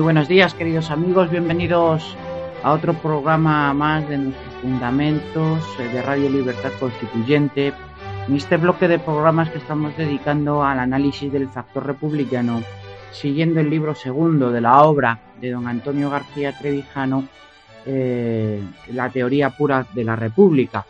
Muy buenos días, queridos amigos. Bienvenidos a otro programa más de nuestros fundamentos eh, de Radio Libertad Constituyente. En este bloque de programas que estamos dedicando al análisis del factor republicano, siguiendo el libro segundo de la obra de don Antonio García Trevijano, eh, La teoría pura de la República.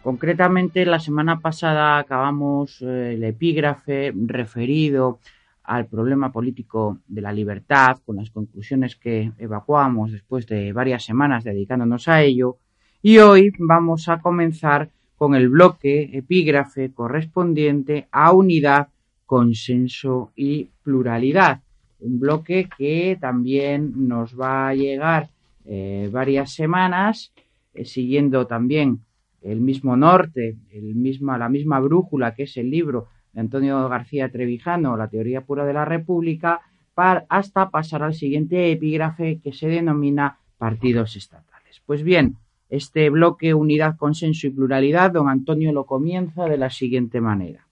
Concretamente, la semana pasada acabamos eh, el epígrafe referido al problema político de la libertad, con las conclusiones que evacuamos después de varias semanas dedicándonos a ello. Y hoy vamos a comenzar con el bloque epígrafe correspondiente a unidad, consenso y pluralidad. Un bloque que también nos va a llegar eh, varias semanas, eh, siguiendo también el mismo norte, el mismo, la misma brújula que es el libro de Antonio García Trevijano, La teoría pura de la República, para, hasta pasar al siguiente epígrafe que se denomina partidos estatales. Pues bien, este bloque unidad, consenso y pluralidad, don Antonio lo comienza de la siguiente manera.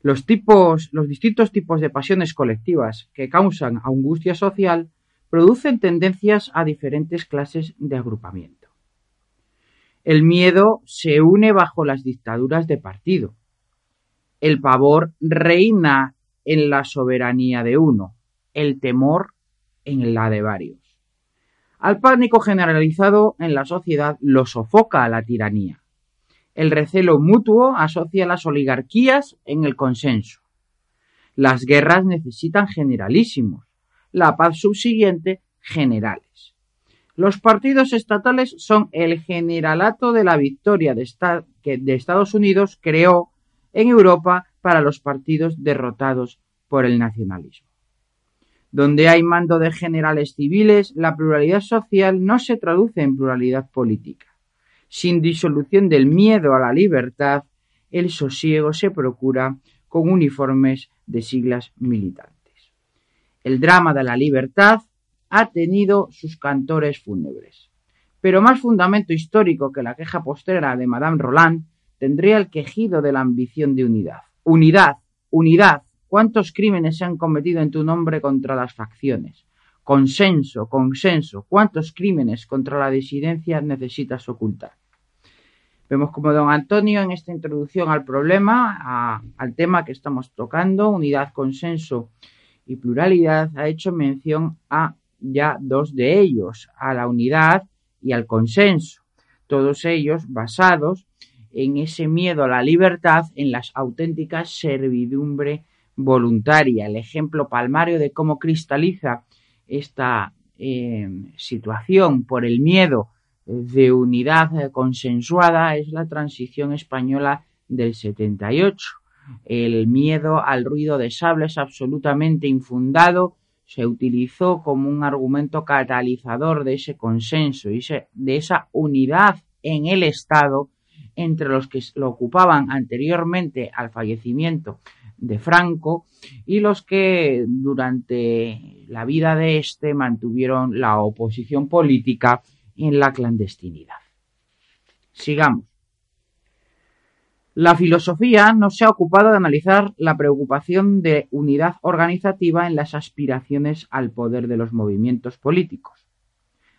Los tipos, los distintos tipos de pasiones colectivas que causan angustia social producen tendencias a diferentes clases de agrupamiento. El miedo se une bajo las dictaduras de partido, el pavor reina en la soberanía de uno, el temor en la de varios. Al pánico generalizado en la sociedad lo sofoca a la tiranía. El recelo mutuo asocia las oligarquías en el consenso. Las guerras necesitan generalísimos, la paz subsiguiente generales. Los partidos estatales son el generalato de la victoria que de Estados Unidos creó en Europa para los partidos derrotados por el nacionalismo. Donde hay mando de generales civiles, la pluralidad social no se traduce en pluralidad política. Sin disolución del miedo a la libertad, el sosiego se procura con uniformes de siglas militantes. El drama de la libertad ha tenido sus cantores fúnebres. Pero más fundamento histórico que la queja postrera de Madame Roland tendría el quejido de la ambición de unidad. Unidad, unidad. ¿Cuántos crímenes se han cometido en tu nombre contra las facciones? Consenso, consenso. ¿Cuántos crímenes contra la disidencia necesitas ocultar? Vemos como don Antonio en esta introducción al problema, al tema que estamos tocando, unidad, consenso y pluralidad, ha hecho mención a ya dos de ellos, a la unidad y al consenso, todos ellos basados en ese miedo a la libertad, en las auténticas servidumbre voluntaria. El ejemplo palmario de cómo cristaliza esta eh, situación por el miedo de unidad consensuada es la transición española del 78. El miedo al ruido de sables absolutamente infundado se utilizó como un argumento catalizador de ese consenso y de esa unidad en el Estado entre los que lo ocupaban anteriormente al fallecimiento de Franco y los que durante la vida de éste mantuvieron la oposición política en la clandestinidad. Sigamos. La filosofía no se ha ocupado de analizar la preocupación de unidad organizativa en las aspiraciones al poder de los movimientos políticos.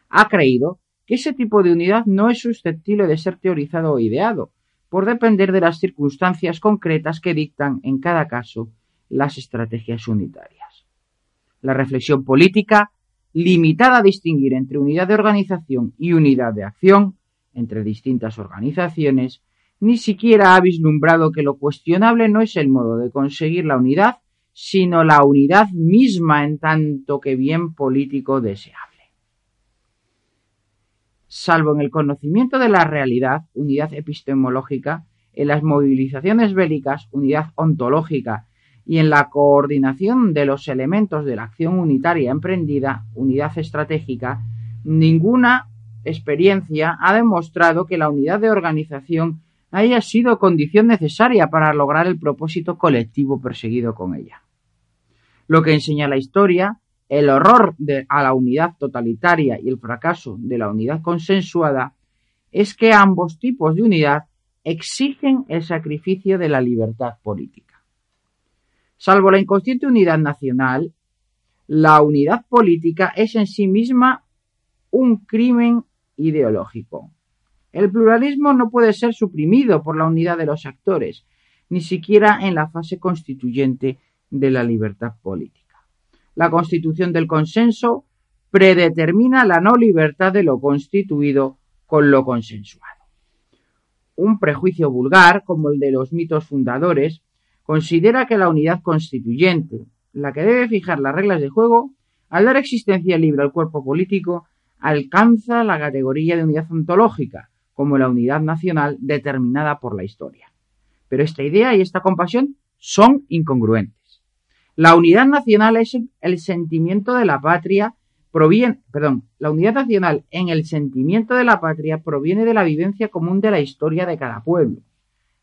Ha creído ese tipo de unidad no es susceptible de ser teorizado o ideado, por depender de las circunstancias concretas que dictan en cada caso las estrategias unitarias. La reflexión política, limitada a distinguir entre unidad de organización y unidad de acción, entre distintas organizaciones, ni siquiera ha vislumbrado que lo cuestionable no es el modo de conseguir la unidad, sino la unidad misma en tanto que bien político deseable. Salvo en el conocimiento de la realidad, unidad epistemológica, en las movilizaciones bélicas, unidad ontológica, y en la coordinación de los elementos de la acción unitaria emprendida, unidad estratégica, ninguna experiencia ha demostrado que la unidad de organización haya sido condición necesaria para lograr el propósito colectivo perseguido con ella. Lo que enseña la historia, el horror a la unidad totalitaria y el fracaso de la unidad consensuada, es que ambos tipos de unidad exigen el sacrificio de la libertad política. Salvo la inconsciente unidad nacional, la unidad política es en sí misma un crimen ideológico. El pluralismo no puede ser suprimido por la unidad de los actores, ni siquiera en la fase constituyente de la libertad política. La constitución del consenso predetermina la no libertad de lo constituido con lo consensuado. Un prejuicio vulgar, como el de los mitos fundadores, considera que la unidad constituyente, la que debe fijar las reglas de juego, al dar existencia libre al cuerpo político, alcanza la categoría de unidad ontológica, como la unidad nacional determinada por la historia. Pero esta idea y esta compasión son incongruentes. La unidad nacional es el sentimiento de la patria proviene, perdón, la unidad nacional en el sentimiento de la patria proviene de la vivencia común de la historia de cada pueblo.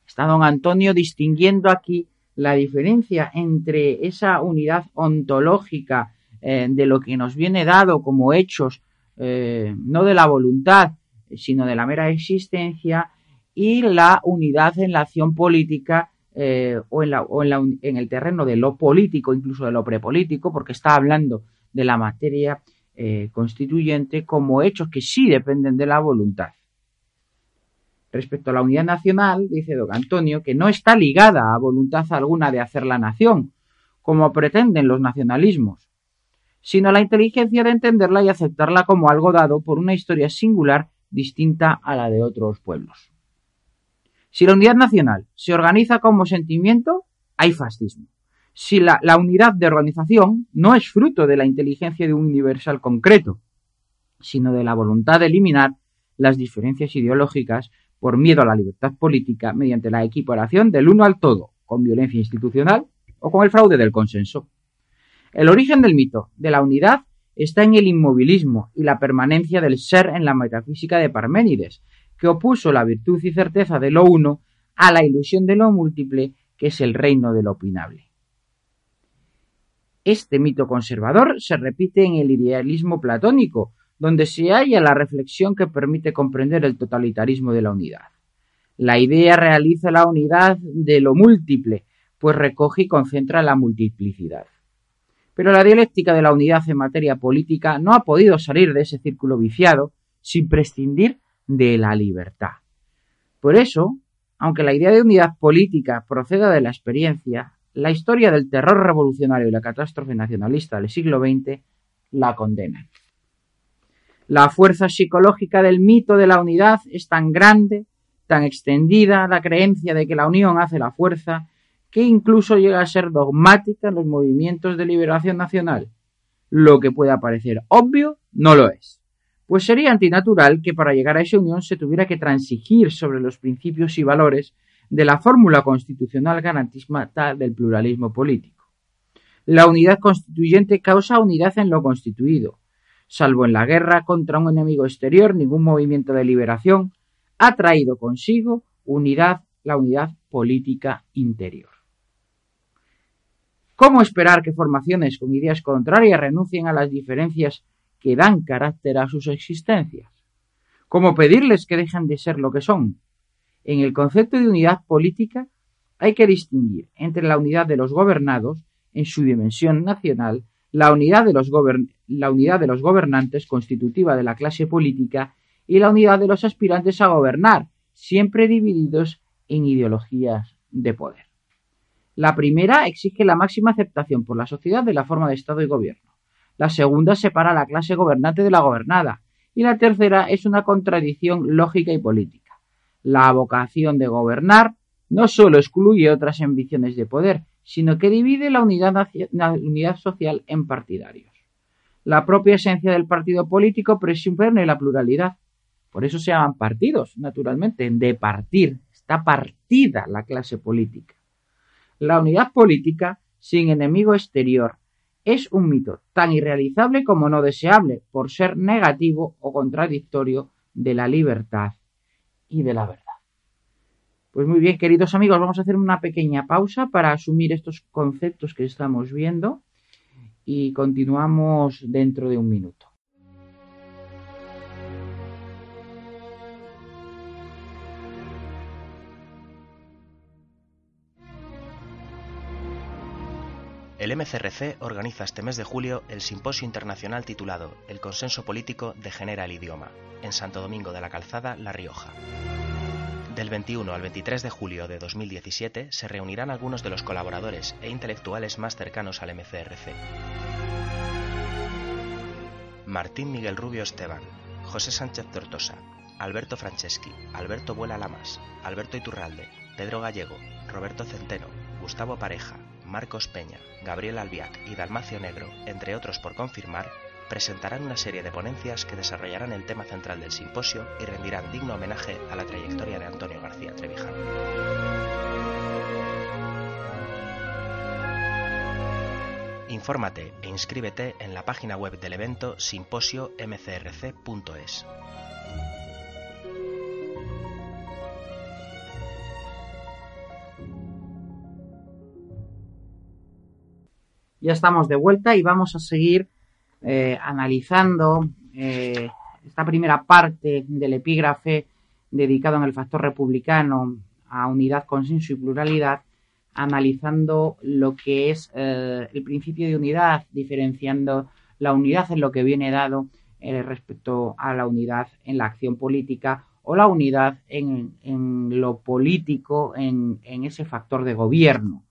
Está don Antonio distinguiendo aquí la diferencia entre esa unidad ontológica eh, de lo que nos viene dado como hechos, eh, no de la voluntad, sino de la mera existencia, y la unidad en la acción política eh, o, en, la, o en, la, en, el terreno de lo político, incluso de lo prepolítico, porque está hablando de la materia eh, constituyente como hechos que sí dependen de la voluntad. Respecto a la unidad nacional, dice don Antonio, que no está ligada a voluntad alguna de hacer la nación, como pretenden los nacionalismos, sino a la inteligencia de entenderla y aceptarla como algo dado por una historia singular distinta a la de otros pueblos. Si la unidad nacional se organiza como sentimiento, hay fascismo. Si la, unidad de organización no es fruto de la inteligencia de un universal concreto, sino de la voluntad de eliminar las diferencias ideológicas por miedo a la libertad política mediante la equiparación del uno al todo, con violencia institucional o con el fraude del consenso. El origen del mito de la unidad está en el inmovilismo y la permanencia del ser en la metafísica de Parménides, que opuso la virtud y certeza de lo uno a la ilusión de lo múltiple, que es el reino de lo opinable. Este mito conservador se repite en el idealismo platónico, donde se halla la reflexión que permite comprender el totalitarismo de la unidad. La idea realiza la unidad de lo múltiple, pues recoge y concentra la multiplicidad. Pero la dialéctica de la unidad en materia política no ha podido salir de ese círculo viciado sin prescindir de la libertad. Por eso, aunque la idea de unidad política proceda de la experiencia, la historia del terror revolucionario y la catástrofe nacionalista del siglo XX la condenan. La fuerza psicológica del mito de la unidad es tan grande, tan extendida, la creencia de que la unión hace la fuerza, que incluso llega a ser dogmática en los movimientos de liberación nacional. Lo que pueda parecer obvio, no lo es. Pues sería antinatural que para llegar a esa unión se tuviera que transigir sobre los principios y valores de la fórmula constitucional garantista del pluralismo político. La unidad constituyente causa unidad en lo constituido. Salvo en la guerra contra un enemigo exterior, ningún movimiento de liberación ha traído consigo unidad, la unidad política interior. ¿Cómo esperar que formaciones con ideas contrarias renuncien a las diferencias que dan carácter a sus existencias? ¿Cómo pedirles que dejen de ser lo que son? En el concepto de unidad política hay que distinguir entre la unidad de los gobernados en su dimensión nacional, la unidad de los, la unidad de los gobernantes constitutiva de la clase política y la unidad de los aspirantes a gobernar, siempre divididos en ideologías de poder. La primera exige la máxima aceptación por la sociedad de la forma de Estado y gobierno. La segunda separa a la clase gobernante de la gobernada. Y la tercera es una contradicción lógica y política. La vocación de gobernar no solo excluye otras ambiciones de poder, sino que divide la unidad, la unidad social en partidarios. La propia esencia del partido político presupone la pluralidad. Por eso se llaman partidos, naturalmente, de partir. Está partida la clase política. La unidad política, sin enemigo exterior, es un mito tan irrealizable como no deseable, por ser negativo o contradictorio de la libertad y de la verdad. Pues muy bien, queridos amigos, vamos a hacer una pequeña pausa para asumir estos conceptos que estamos viendo y continuamos dentro de un minuto. El MCRC organiza este mes de julio el simposio internacional titulado El consenso político degenera el idioma, en Santo Domingo de la Calzada, La Rioja. Del 21 al 23 de julio de 2017 se reunirán algunos de los colaboradores e intelectuales más cercanos al MCRC. Martín Miguel Rubio Esteban, José Sánchez Tortosa, Alberto Franceschi, Alberto Vuela Lamas, Alberto Iturralde, Pedro Gallego, Roberto Centeno, Gustavo Pareja, Marcos Peña, Gabriel Albiac y Dalmacio Negro, entre otros por confirmar, presentarán una serie de ponencias que desarrollarán el tema central del simposio y rendirán digno homenaje a la trayectoria de Antonio García Trevijano. Infórmate e inscríbete en la página web del evento simposio-mcrc.es. Ya estamos de vuelta y vamos a seguir eh, analizando eh, esta primera parte del epígrafe dedicado en el factor republicano a unidad, consenso y pluralidad, analizando lo que es eh, el principio de unidad, diferenciando la unidad en lo que viene dado respecto a la unidad en la acción política o la unidad en, en lo político, en, en, ese factor de gobierno.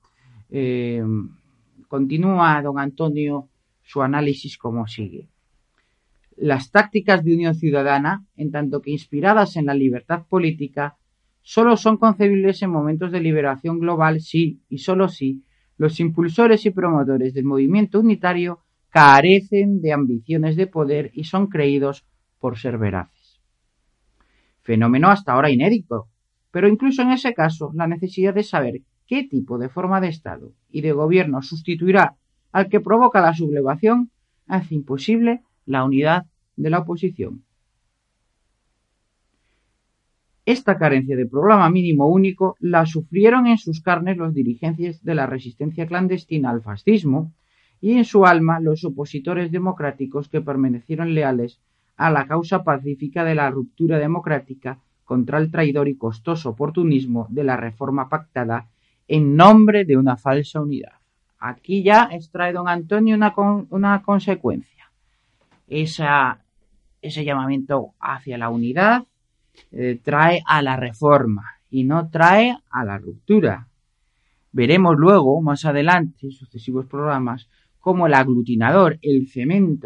Continúa don Antonio su análisis como sigue. Las tácticas de unión ciudadana, en tanto que inspiradas en la libertad política, solo son concebibles en momentos de liberación global si, y solo si, los impulsores y promotores del movimiento unitario carecen de ambiciones de poder y son creídos por ser veraces. Fenómeno hasta ahora inédito, pero incluso en ese caso la necesidad de saber qué tipo de forma de Estado y de gobierno sustituirá al que provoca la sublevación, hace imposible la unidad de la oposición. Esta carencia de programa mínimo único la sufrieron en sus carnes los dirigentes de la resistencia clandestina al fascismo y en su alma los opositores democráticos que permanecieron leales a la causa pacífica de la ruptura democrática contra el traidor y costoso oportunismo de la reforma pactada en nombre de una falsa unidad. Aquí ya extrae don Antonio una, una consecuencia. Ese llamamiento hacia la unidad eh, trae a la reforma y no trae a la ruptura. Veremos luego, más adelante, en sucesivos programas, cómo el aglutinador, el cemento